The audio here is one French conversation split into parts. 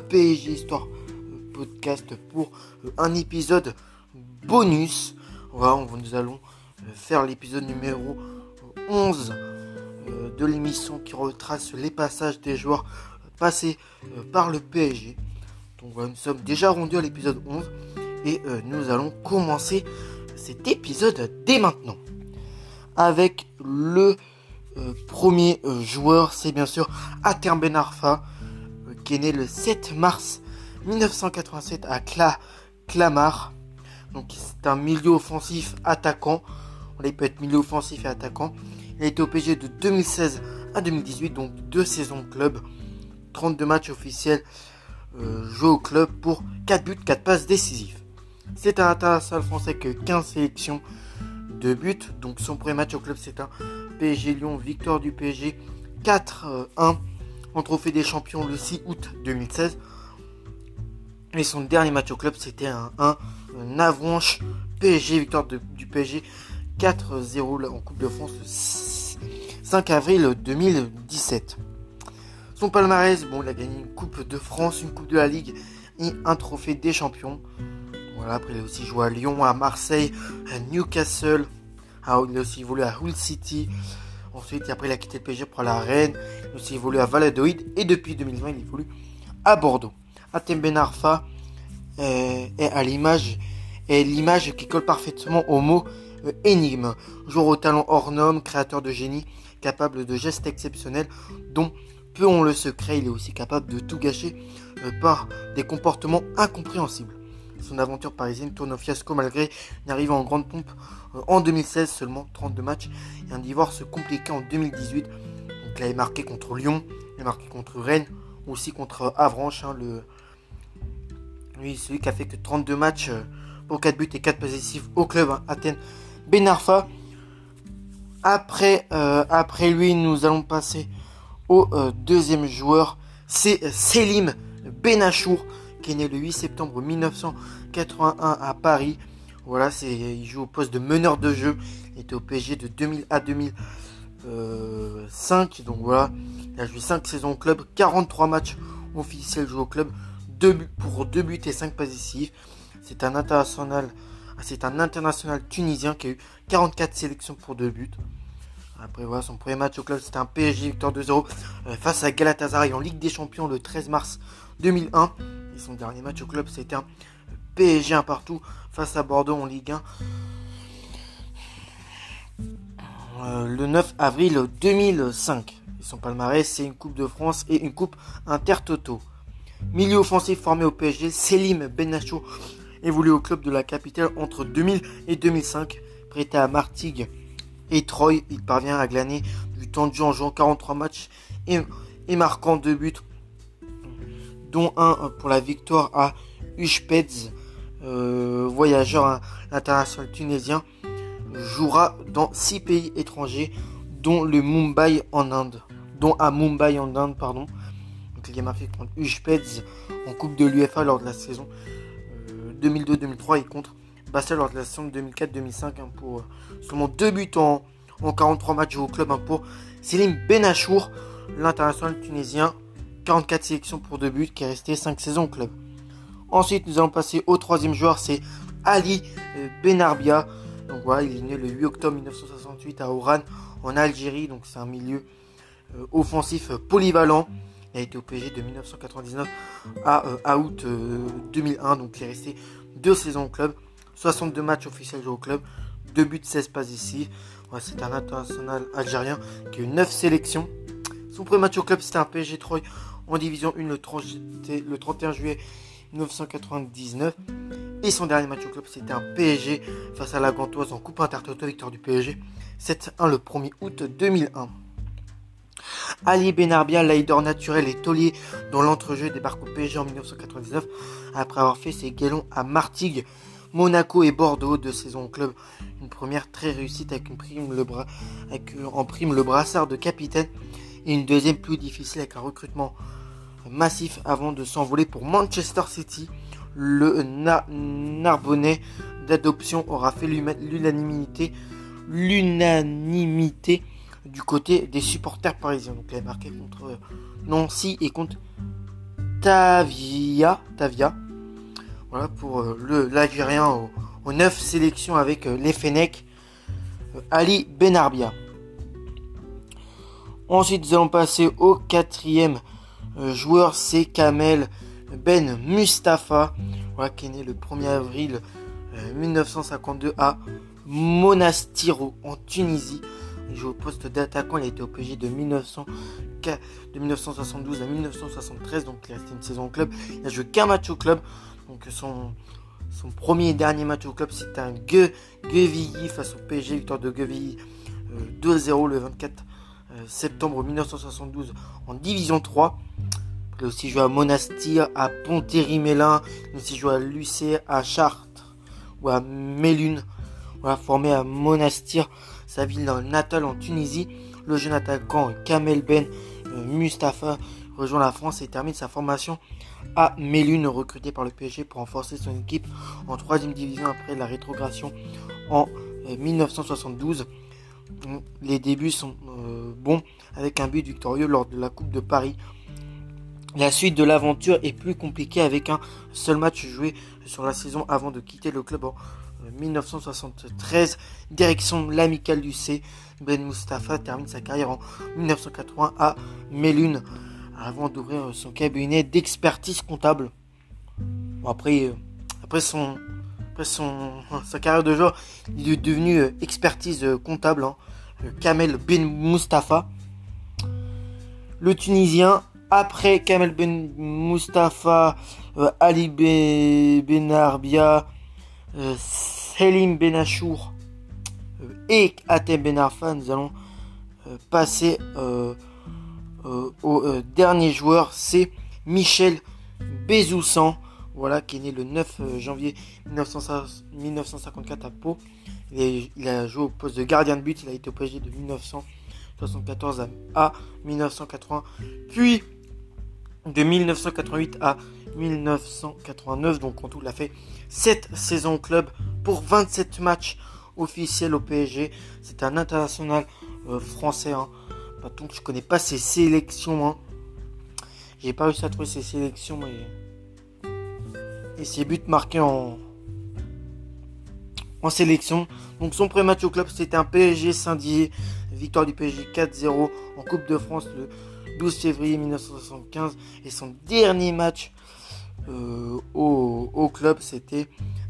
PSG Histoire podcast pour un épisode bonus. Voilà, nous allons faire l'épisode numéro 11 de l'émission qui retrace les passages des joueurs passés par le PSG. Donc voilà, nous sommes déjà rendus à l'épisode 11 et nous allons commencer cet épisode dès maintenant avec le euh, premier euh, joueur, c'est bien sûr Ater Ben Arfa, euh, qui est né le 7 mars 1987 à Clamart. Donc c'est un milieu offensif attaquant. Il peut être milieu offensif et attaquant. Il a été au PG de 2016 à 2018, donc deux saisons club. 32 matchs officiels joués au club pour 4 buts, 4 passes décisives. C'est un international français que 15 sélections de buts. Donc son premier match au club c'est un PSG Lyon, victoire du PSG 4-1 trophée des champions le 6 août 2016. Et son dernier match au club c'était un 1 Avranche PSG, victoire du PSG 4-0 en Coupe de France le 5 avril 2017. Son palmarès, bon, il a gagné une Coupe de France, une Coupe de la Ligue et un trophée des champions. Voilà, après il a aussi joué à Lyon, à Marseille, à Newcastle. Ah, il a aussi évolué à Hull City. Ensuite, après il a quitté le PSG pour la Rennes. Il aussi évolué à Valladolid. Et depuis 2020, il évolue à Bordeaux. Atem Ben Arfa est, à l'image est l'image qui colle parfaitement au mot euh, énigme. Joueur au talent hors norme, créateur de génie, capable de gestes exceptionnels dont peu ont le secret. Il est aussi capable de tout gâcher euh, par des comportements incompréhensibles. Son aventure parisienne tourne au fiasco malgré une arrivée en grande pompe euh, en 2016, seulement 32 matchs et un divorce compliqué en 2018. Donc il avait marqué contre Lyon, il a marqué contre Rennes, aussi contre Avranches. Hein, le... Lui, celui qui a fait que 32 matchs euh, pour 4 buts et 4 positifs au club hein, Athènes Benarfa. Après, euh, après lui, nous allons passer au deuxième joueur. C'est Selim Benachour est né le 8 septembre 1981 à Paris. Voilà, c'est, il joue au poste de meneur de jeu. Il était au PSG de 2000 à 2005. Donc voilà, il a joué 5 saisons au club, 43 matchs officiels joués au club, 2 pour 2 buts et 5 positifs. C'est un international, c'est un international tunisien qui a eu 44 sélections pour 2 buts. Après voilà, son premier match au club, c'était un PSG victoire 2-0 euh, face à Galatasaray en Ligue des Champions le 13 mars 2001 son dernier match au club, c'était un PSG un partout face à Bordeaux en Ligue 1. Euh, le 9 avril 2005. son palmarès, c'est une Coupe de France et une Coupe Intertoto. Milieu offensif formé au PSG, Selim Benacho évolue au club de la capitale entre 2000 et 2005. Prêté à Martigues et Troyes, il parvient à glaner du temps de jeu en jouant 43 matchs et, et marquant deux buts dont un pour la victoire à Ushpez, euh, voyageur international tunisien, jouera dans six pays étrangers, dont le Mumbai en Inde, dont à Mumbai en Inde, pardon. Donc il a marqué contre Ushpez en Coupe de l'UFA lors de la saison 2002-2003 euh, et contre Basel lors de la saison 2004-2005 hein, pour euh, seulement deux buts en, 43 matchs au club hein, pour Selim Benachour, l'international tunisien 44 sélections pour deux buts, qui est resté 5 saisons au club. Ensuite, nous allons passer au troisième joueur, c'est Ali euh, Benarbia. Donc voilà, il est né le 8 octobre 1968 à Oran, en Algérie. Donc c'est un milieu euh, offensif euh, polyvalent. Il a été au PSG de 1999 à, août 2001. Donc il est resté deux saisons au club. 62 matchs officiels joués au club. 2 buts, 16 passes ici. c'est un international algérien qui a eu 9 sélections. Son premier match au club, c'était un PSG 3 en division 1 le, 31 juillet 1999. Et son dernier match au club, c'était un PSG face à la Gantoise en Coupe Intertoto, victoire du PSG 7-1 le 1er août 2001. Ali Benarbia, leader naturel et taulier dans l'entrejeu débarque au PSG en 1999 après avoir fait ses galons à Martigues, Monaco et Bordeaux de saison au club. Une première très réussite avec, une prime le avec en prime le brassard de capitaine et une deuxième plus difficile avec un recrutement massif avant de s'envoler pour Manchester City. Le Narbonnais d'adoption aura fait l'unanimité l'unanimité du côté des supporters parisiens. Donc il a marqué contre Nancy et contre Tavia. Tavia. Voilà pour le l'Algérien aux, 9 sélections avec les Fenech. Ali Benarbia. Ensuite, nous allons passer au quatrième joueur, c'est Kamel Ben Mustafa, qui est né le 1er avril 1952 à Monastiro en Tunisie. Il joue au poste d'attaquant, il a été au PG de, 1900, de 1972 à 1973, donc il a resté une saison au club. Il a joué qu'un match au club, donc son, premier et dernier match au club c'était un Guevilly face au PSG, victoire de Guevilly 2-0 euh, le 24 euh, septembre 1972 en Division 3. Il a aussi joué à Monastir, à Pontéry-Mélin, il a aussi joué à Lucé, à Chartres ou à Mélune. Voilà, formé à Monastir, sa ville natale en Tunisie. Le jeune attaquant Kamel Ben euh, Mustafa rejoint la France et termine sa formation à Mélune, recruté par le PSG pour renforcer son équipe en 3 division après la rétrogradation en 1972. Euh, Les débuts sont euh, bons avec un but victorieux lors de la Coupe de Paris. La suite de l'aventure est plus compliquée avec un seul match joué sur la saison avant de quitter le club 1973, direction l'Amical du C. Ben Mustafa termine sa carrière en 1980 à Melun avant d'ouvrir son cabinet d'expertise comptable. après, euh, sa carrière de joueur, il est devenu euh, expertise euh, comptable. Hein. Kamel Ben Mustafa. Le Tunisien, après Kamel Ben Mustafa, Ali Benarbia, Selim Benachour euh, et Atem Benarfa, nous allons euh, passer euh, au dernier joueur, c'est Michel Bezoussan, voilà, qui est né le 9 janvier 1954 à Pau. Il, a joué au poste de gardien de but, il a été au PSG de 1974 à 1980, puis de 1988 à 1989. Donc en tout, il a fait 7 saisons au club pour 27 matchs officiels au PSG. C'est un international euh, français. Hein. Donc je connais pas ses sélections. Hein. J'ai pas réussi à trouver ses sélections et ses buts marqués en en sélection. Donc son premier match au club c'était un PSG Saint-Dié, victoire du PSG 4-0 en Coupe de France le 12 février 1975 et son dernier match euh, au, club c'était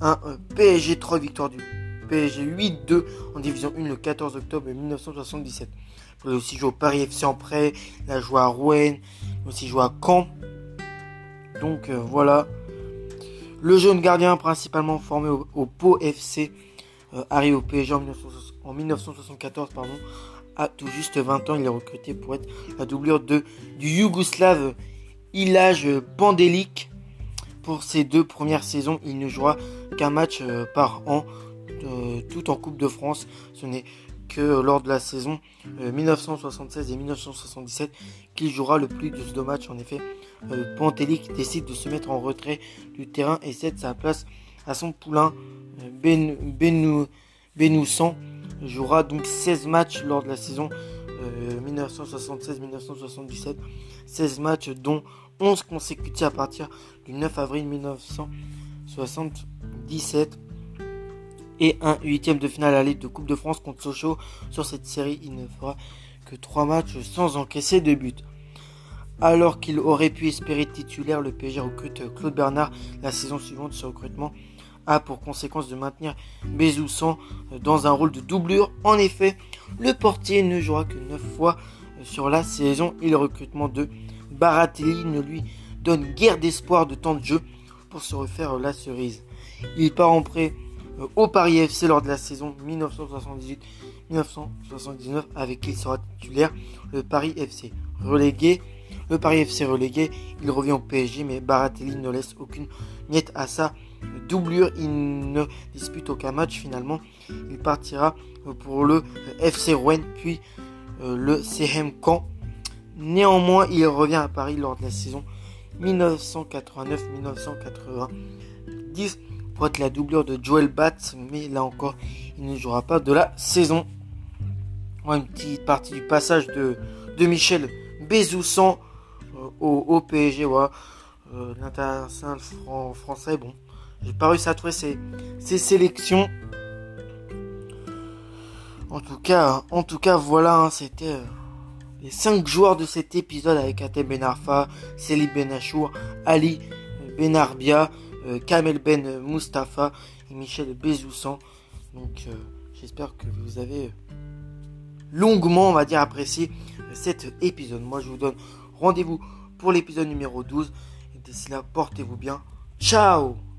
un euh, PSG 3 victoire du PSG 8-2 en division 1 le 14 octobre 1977. Il a aussi joué au Paris FC en prêt, il a à Rouen, il a aussi joué à Caen. Donc euh, voilà. Le jeune gardien principalement formé au, Pau FC arrive au PSG en, 1974 pardon, à tout juste 20 ans. Il est recruté pour être la doublure du Yougoslave Ilaj Pandelic. Pour ses deux premières saisons, il ne jouera qu'un match euh, par an, euh, tout en Coupe de France. Ce n'est lors de la saison 1976 euh, et 1977 qu'il jouera le plus de deux matchs. En effet, Pantelic décide de se mettre en retrait du terrain et cède sa place à son poulain ben, Benoussan jouera donc 16 matchs lors de la saison 1976-1977. Euh, 16 matchs dont 11 consécutifs à partir du 9 avril 1977 et un huitième de finale à l'aide de Coupe de France contre Sochaux. Sur cette série, il ne fera que 3 matchs sans encaisser de but. Alors qu'il aurait pu espérer titulaire, le PSG recrute Claude Bernard la saison suivante. Ce recrutement a pour conséquence de maintenir Bezoussan dans un rôle de doublure. En effet, le portier ne jouera que 9 fois sur la saison et le recrutement de Baratelli ne lui donne guère d'espoir de temps de jeu pour se refaire la cerise. Il part en prêt au Paris FC lors de la saison 1978-1979 avec qui il sera titulaire le Paris FC. Relégué, le Paris FC relégué, il revient au PSG mais Baratelli ne laisse aucune miette à sa doublure. Il ne dispute aucun match finalement. Il partira pour le FC Rouen puis euh, le CM Caen. Néanmoins, il revient à Paris lors de la saison 1989-1990 la doublure de Joel Batz, mais là encore, il ne jouera pas de la saison. une petite partie du passage de, de Michel Bezoussan euh, au, PSG. Voilà. euh, l'international français. Bon, j'ai pas réussi à trouver ces, sélections. En tout cas, en tout cas, voilà, hein, c'était euh, les 5 joueurs de cet épisode avec Atem Benarfa, Selim Benachour, Ali Benarbia, Kamel Ben Mustafa et Michel Bezoussan. Donc j'espère que vous avez longuement, on va dire, apprécié cet épisode. Moi, je vous donne rendez-vous pour l'épisode numéro 12. Et d'ici là, portez-vous bien. Ciao